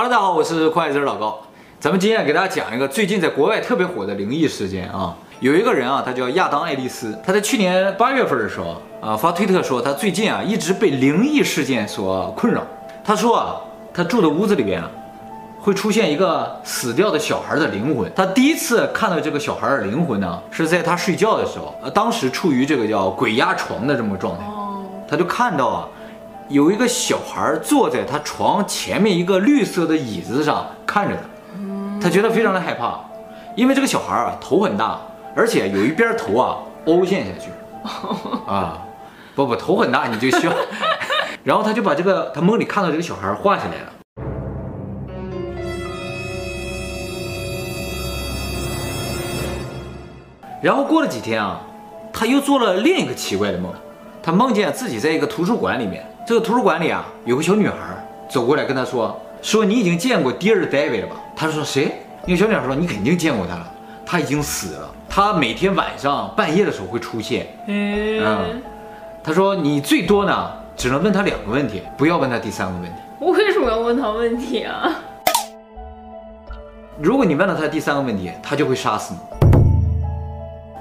Hello，大家好，我是快字老高。咱们今天给大家讲一个最近在国外特别火的灵异事件啊。有一个人啊，他叫亚当·爱丽丝，他在去年八月份的时候啊发推特说，他最近啊一直被灵异事件所困扰。他说啊，他住的屋子里边啊会出现一个死掉的小孩的灵魂。他第一次看到这个小孩的灵魂呢，是在他睡觉的时候，呃，当时处于这个叫鬼压床的这么个状态，他就看到啊。有一个小孩坐在他床前面一个绿色的椅子上看着他，他觉得非常的害怕，因为这个小孩啊头很大，而且有一边头啊凹陷下去，啊，不不头很大你就需要，然后他就把这个他梦里看到这个小孩画下来了，然后过了几天啊，他又做了另一个奇怪的梦，他梦见自己在一个图书馆里面。这个图书馆里啊，有个小女孩走过来跟他说：“说你已经见过 Dear David 了吧？”他说：“谁？”那个小女孩说：“你肯定见过他了，他已经死了。他每天晚上半夜的时候会出现。”嗯，他说：“你最多呢，只能问他两个问题，不要问他第三个问题。”我为什么要问他问题啊？如果你问了他第三个问题，他就会杀死你。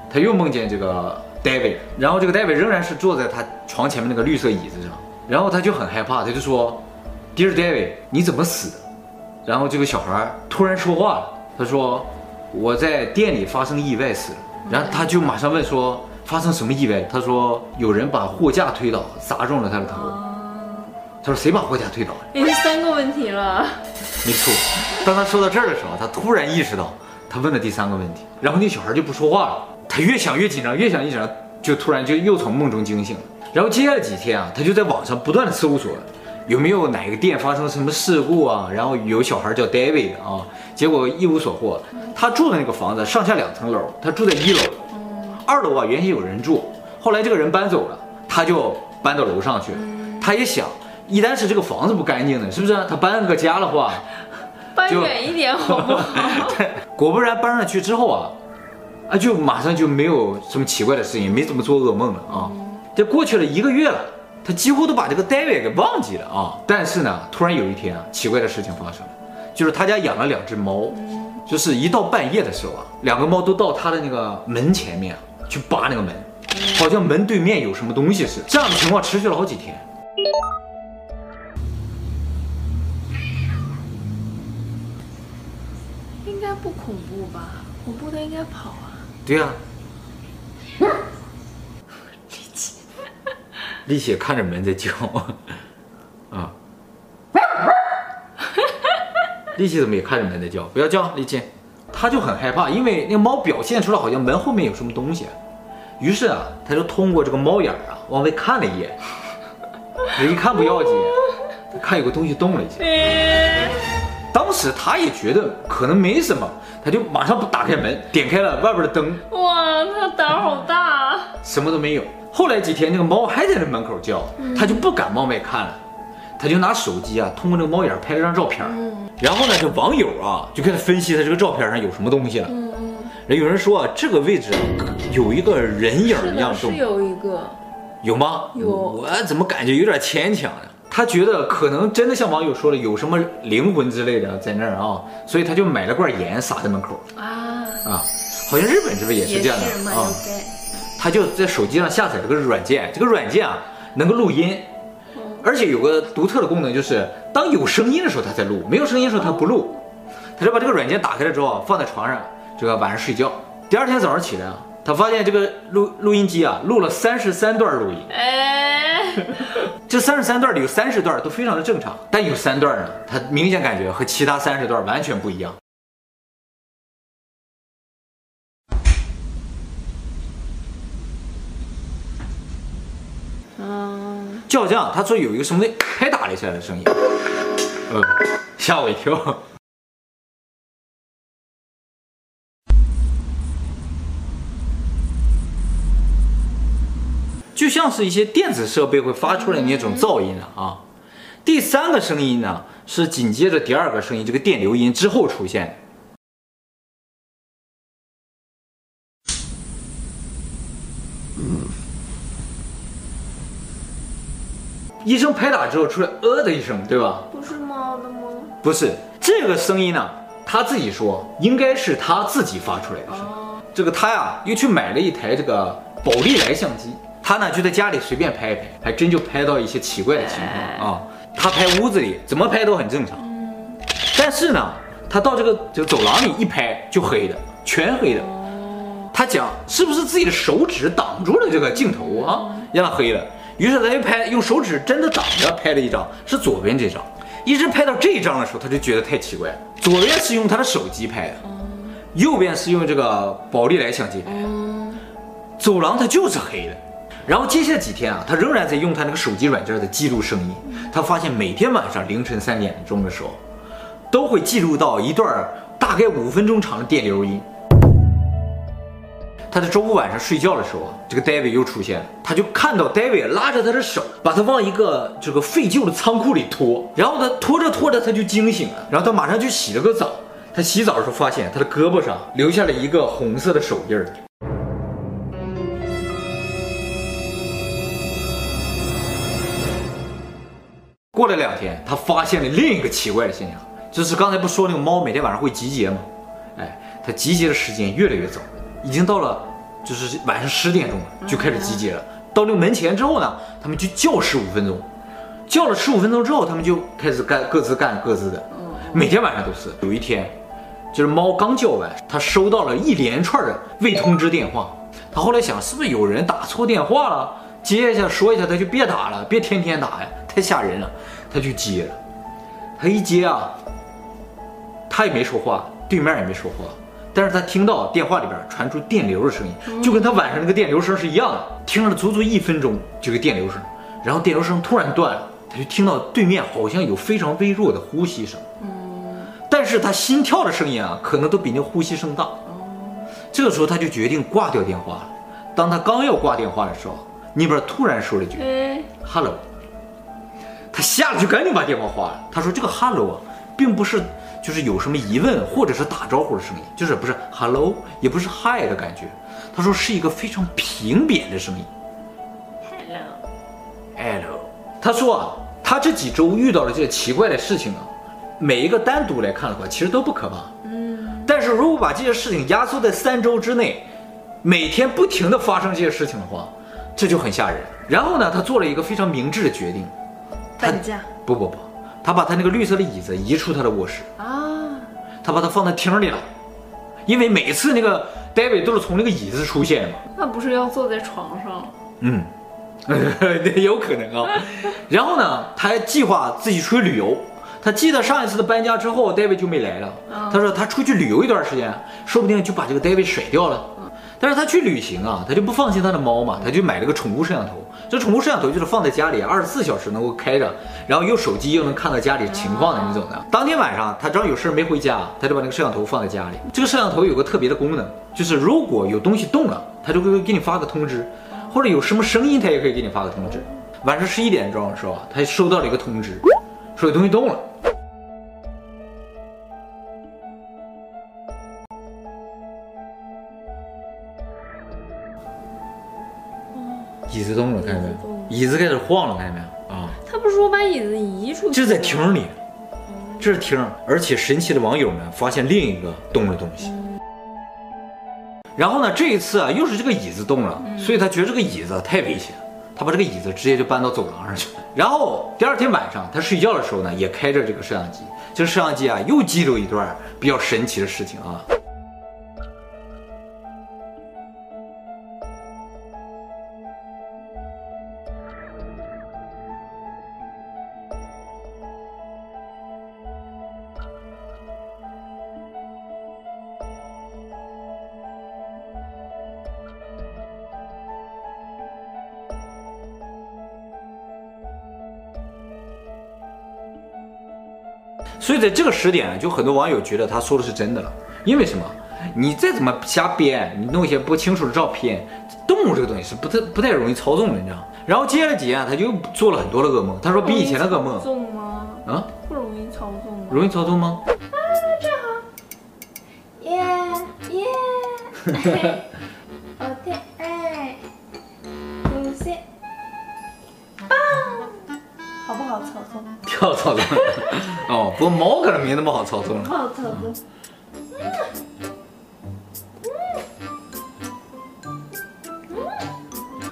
他又梦见这个 David，然后这个 David 仍然是坐在他床前面那个绿色椅子上。然后他就很害怕，他就说：“Dear David，你怎么死的？”然后这个小孩突然说话了，他说：“我在店里发生意外死了。”然后他就马上问说：“发生什么意外？”他说：“有人把货架推倒，砸中了他的头。”他说：“谁把货架推倒了？”已经三个问题了。没错。当他说到这儿的时候，他突然意识到他问了第三个问题，然后那小孩就不说话了。他越想越紧张，越想越紧张，就突然就又从梦中惊醒了。然后接下来几天啊，他就在网上不断的搜索，有没有哪个店发生什么事故啊？然后有小孩叫 David 啊，结果一无所获。他住的那个房子上下两层楼，他住在一楼，二楼啊原先有人住，后来这个人搬走了，他就搬到楼上去了。他也想，一旦是这个房子不干净的，是不是？他搬个家的话，搬远一点好不好？对，果不然搬上去之后啊，啊就马上就没有什么奇怪的事情，没怎么做噩梦了啊。这过去了一个月了，他几乎都把这个 David 给忘记了啊！但是呢，突然有一天啊，奇怪的事情发生了，就是他家养了两只猫，就是一到半夜的时候啊，两个猫都到他的那个门前面去扒那个门，好像门对面有什么东西似的。这样的情况持续了好几天。应该不恐怖吧？恐怖的应该跑啊。对呀。丽姐看着门在叫，啊，丽姐怎么也看着门在叫？不要叫，丽姐，她就很害怕，因为那个猫表现出来好像门后面有什么东西，于是啊，他就通过这个猫眼啊往外看了一眼，一看不要紧，看有个东西动了一下，当时他也觉得可能没什么，他就马上打开门，点开了外边的灯，哇，他胆好大啊，什么都没有。后来几天，那个猫还在那门口叫，他就不敢往外看了，他就拿手机啊，通过那个猫眼拍了张照片。然后呢，这网友啊就开始分析他这个照片上有什么东西了。有人说啊，这个位置有一个人影一样动，是有一个，有吗？有。我怎么感觉有点牵强呢？他觉得可能真的像网友说的，有什么灵魂之类的在那儿啊，所以他就买了罐盐撒在门口。啊啊，好像日本是不是也是这样的啊？他就在手机上下载了个软件，这个软件啊能够录音，而且有个独特的功能，就是当有声音的时候他才录，没有声音的时候他不录。他就把这个软件打开了之后放在床上，这个晚上睡觉。第二天早上起来啊，他发现这个录录音机啊录了三十三段录音。哎，这三十三段里有三十段都非常的正常，但有三段呢，他明显感觉和其他三十段完全不一样。嗯就好像他说有一个什么拍打了一下的声音，嗯，吓我一跳，就像是一些电子设备会发出来那种噪音啊。第三个声音呢，是紧接着第二个声音这个电流音之后出现的。医生拍打之后出来呃的一声，对吧？不是猫的吗？不是，这个声音呢，他自己说应该是他自己发出来的声音。哦，这个他呀又去买了一台这个宝丽来相机，他呢就在家里随便拍一拍，还真就拍到一些奇怪的情况啊。他拍屋子里怎么拍都很正常，但是呢，他到这个这个走廊里一拍就黑的，全黑的。他讲是不是自己的手指挡住了这个镜头啊，让他黑了。于是他就拍，用手指真的挡着拍了一张，是左边这张。一直拍到这一张的时候，他就觉得太奇怪了。左边是用他的手机拍的，右边是用这个宝丽来相机拍的。走廊它就是黑的。然后接下来几天啊，他仍然在用他那个手机软件在记录声音。他发现每天晚上凌晨三点钟的时候，都会记录到一段大概五分钟长的电流音。他在周五晚上睡觉的时候，这个 David 又出现了，他就看到 David 拉着他的手，把他往一个这个废旧的仓库里拖，然后他拖着拖着他就惊醒了，然后他马上就洗了个澡。他洗澡的时候发现他的胳膊上留下了一个红色的手印。过了两天，他发现了另一个奇怪的现象，就是刚才不说那个猫每天晚上会集结吗？哎，它集结的时间越来越早。已经到了，就是晚上十点钟了，就开始集结了。到那个门前之后呢，他们就叫十五分钟，叫了十五分钟之后，他们就开始干各自干各自的。每天晚上都是。有一天，就是猫刚叫完，他收到了一连串的未通知电话。他后来想，是不是有人打错电话了？接一下说一下，他就别打了，别天天打呀，太吓人了。他就接了，他一接啊，他也没说话，对面也没说话。但是他听到电话里边传出电流的声音，就跟他晚上那个电流声是一样的。听了足足一分钟，这个电流声，然后电流声突然断了，他就听到对面好像有非常微弱的呼吸声。但是他心跳的声音啊，可能都比那呼吸声大。这个时候他就决定挂掉电话了。当他刚要挂电话的时候，那边突然说了一句：“Hello。”他吓得就赶紧把电话挂了。他说：“这个 Hello 啊，并不是。”就是有什么疑问或者是打招呼的声音，就是不是 hello，也不是 hi 的感觉。他说是一个非常平扁的声音。hello，hello。他说啊，他这几周遇到了这些奇怪的事情啊，每一个单独来看的话，其实都不可怕。嗯。但是如果把这些事情压缩在三周之内，每天不停的发生这些事情的话，这就很吓人。然后呢，他做了一个非常明智的决定。搬家？不不不。他把他那个绿色的椅子移出他的卧室啊，他把它放在厅里了，因为每次那个 David 都是从那个椅子出现嘛。那不是要坐在床上？嗯，有可能啊。然后呢，他还计划自己出去旅游。他记得上一次的搬家之后，David 就没来了。他说他出去旅游一段时间，说不定就把这个 David 甩掉了。但是他去旅行啊，他就不放心他的猫嘛，他就买了个宠物摄像头。这宠物摄像头就是放在家里，二十四小时能够开着，然后用手机又能看到家里情况的那种的。当天晚上他正好有事没回家，他就把那个摄像头放在家里。这个摄像头有个特别的功能，就是如果有东西动了，它就会给你发个通知，或者有什么声音，它也可以给你发个通知。晚上十一点钟的时候，他收到了一个通知，说有东西动了。椅子动了，看见没有？椅子开始晃了，看见没有？啊！他不是说把椅子移出去？这是在厅里，这是厅，而且神奇的网友们发现另一个动的东西。然后呢，这一次啊，又是这个椅子动了，所以他觉得这个椅子太危险，他把这个椅子直接就搬到走廊上去了。然后第二天晚上，他睡觉的时候呢，也开着这个摄像机，这个摄像机啊，又记录一段比较神奇的事情啊。所以在这个时点，就很多网友觉得他说的是真的了。因为什么？你再怎么瞎编，你弄一些不清楚的照片，动物这个东西是不太不太容易操纵的，你知道。然后接下来几天，他就做了很多的噩梦。他说比以前的噩梦，操纵吗？啊？不容易操纵吗？容易操纵吗？啊，正好。耶耶。好操作。哦，不过猫可能没那么好操作了。好操作。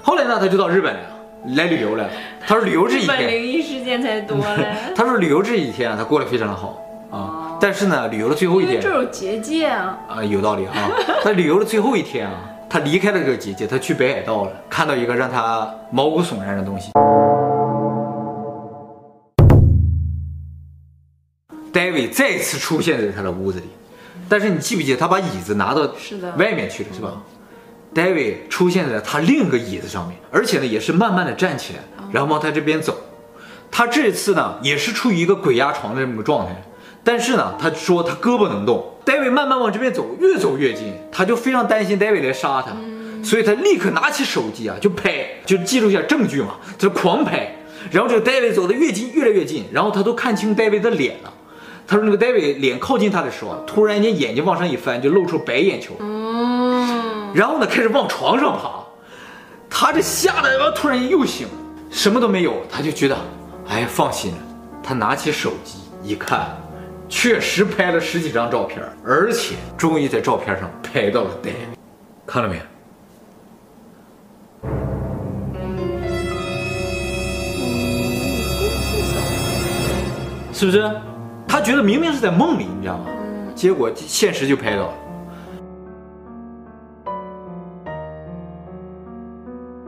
后来呢，他就到日本来了，来旅游来了。他说旅游这几日本灵天，异事件才多嘞。他说旅游这几天啊，他过得非常的好啊。但是呢，旅游的最后一天这有结界啊。啊，有道理啊。他旅游的最后一天啊，他离开了这个结界，他去北海道了，看到一个让他毛骨悚然的东西。David 再次出现在他的屋子里，但是你记不记得他把椅子拿到是的外面去了，是吧？David 出现在他另一个椅子上面，而且呢也是慢慢的站起来，然后往他这边走。他这次呢也是处于一个鬼压床的这么个状态，但是呢他说他胳膊能动。David 慢慢往这边走，越走越近，他就非常担心 David 来杀他，所以他立刻拿起手机啊就拍，就记录一下证据嘛，他就狂拍。然后这个 David 走的越近，越来越近，然后他都看清 David 的脸了。他说那个 David 脸靠近他的时候，突然间眼睛往上一翻，就露出白眼球。嗯。然后呢，开始往床上爬。他这吓得，突然间又醒，什么都没有，他就觉得，哎，放心了。他拿起手机一看，确实拍了十几张照片，而且终于在照片上拍到了 David，看到没有？是不是？他觉得明明是在梦里，你知道吗？结果现实就拍到了。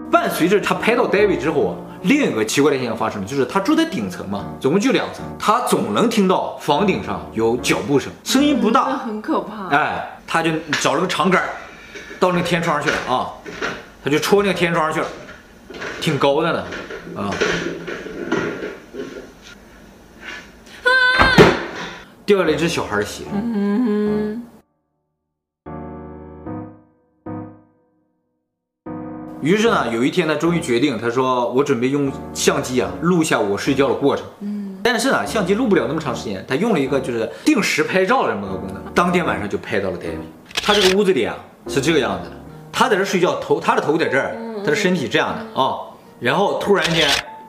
伴随着他拍到 David 之后啊，另一个奇怪的现象发生了，就是他住在顶层嘛，总共就两层，他总能听到房顶上有脚步声，声音不那大，很可怕。哎，他就找了个长杆，到那个天窗上去了啊，他就戳那个天窗上去了，挺高的呢，啊。掉下来一只小孩的血。嗯于是呢，有一天他终于决定，他说：“我准备用相机啊录下我睡觉的过程。”嗯，但是呢，相机录不了那么长时间，他用了一个就是定时拍照的这么个功能，当天晚上就拍到了 David。他这个屋子里啊是这个样子的，他在这睡觉，头他的头在这儿，他的身体这样的啊、然后突然间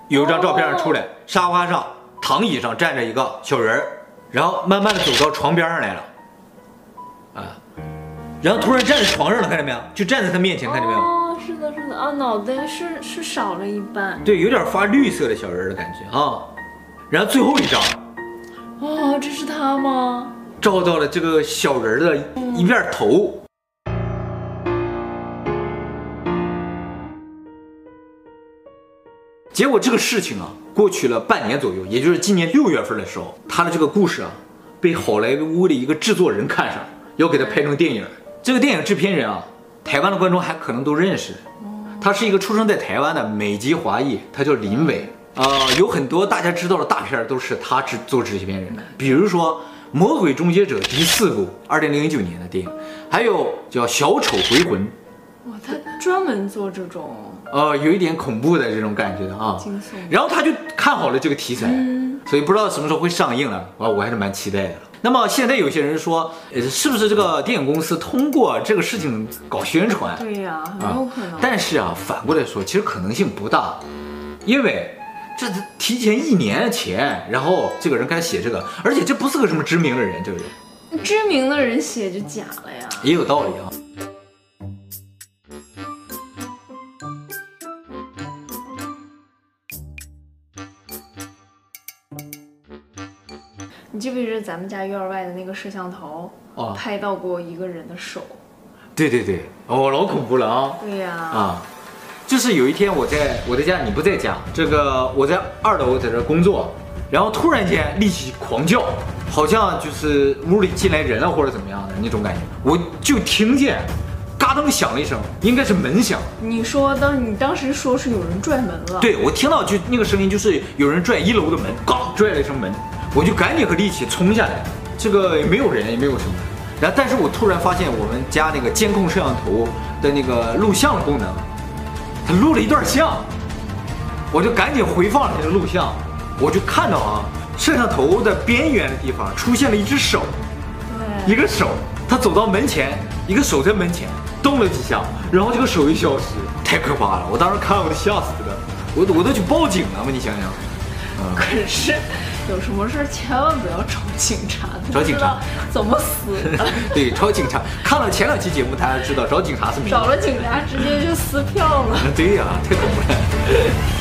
有一张照片上出来，沙发上躺椅上站着一个小人儿。然后慢慢的走到床边上来了，啊，然后突然站在床上了，看见没有？就站在他面前，看见没有？哦，是的，是的啊，脑袋是是少了一半。对，有点发绿色的小人的感觉啊。然后最后一张，哦，这是他吗？照到了这个小人的一面头。结果这个事情啊，过去了半年左右，也就是今年六月份的时候，他的这个故事啊，被好莱坞的一个制作人看上，要给他拍成电影。这个电影制片人啊，台湾的观众还可能都认识，他是一个出生在台湾的美籍华裔，他叫林伟啊、有很多大家知道的大片都是他制做制片人的，比如说《魔鬼终结者》第四部，二零零九年的电影，还有叫《小丑回魂》。哇，他专门做这种。呃，有一点恐怖的这种感觉的啊，惊悚。然后他就看好了这个题材，嗯、所以不知道什么时候会上映了？啊，我还是蛮期待的。那么现在有些人说，呃，是不是这个电影公司通过这个事情搞宣传？对呀、啊，很有可能。但是啊，反过来说，其实可能性不大，因为这提前一年前，然后这个人开始写这个，而且这不是个什么知名的人，这个人，知名的人写就假了呀，也有道理啊。咱们家院外的那个摄像头，哦，拍到过一个人的手？对对对，哦，老恐怖了啊！对呀，啊，就是有一天我在我在家，你不在家，这个我在二楼在这工作，然后突然间力气狂叫，好像就是屋里进来人了或者怎么样的那种感觉，我就听见，嘎噔响了一声，应该是门响。你说当你当时说是有人拽门了？对，我听到就那个声音就是有人拽一楼的门，嘎拽了一声门。我就赶紧和力气冲下来，这个也没有人，也没有什么。然后，但是我突然发现我们家那个监控摄像头的那个录像的功能，它录了一段像，我就赶紧回放了那个录像，我就看到啊，摄像头的边缘的地方出现了一只手，对，一个手，他走到门前，一个手在门前动了几下，然后这个手一消失，太可怕了！我当时看我都吓死了，我我都去报警了嘛，你想想，可是。有什么事千万不要找警察，找警察怎么死的？对，找警察。看了前两期节目，大家知道找警察是没。找了警察直接就撕票了。对呀、啊，太恐怖了。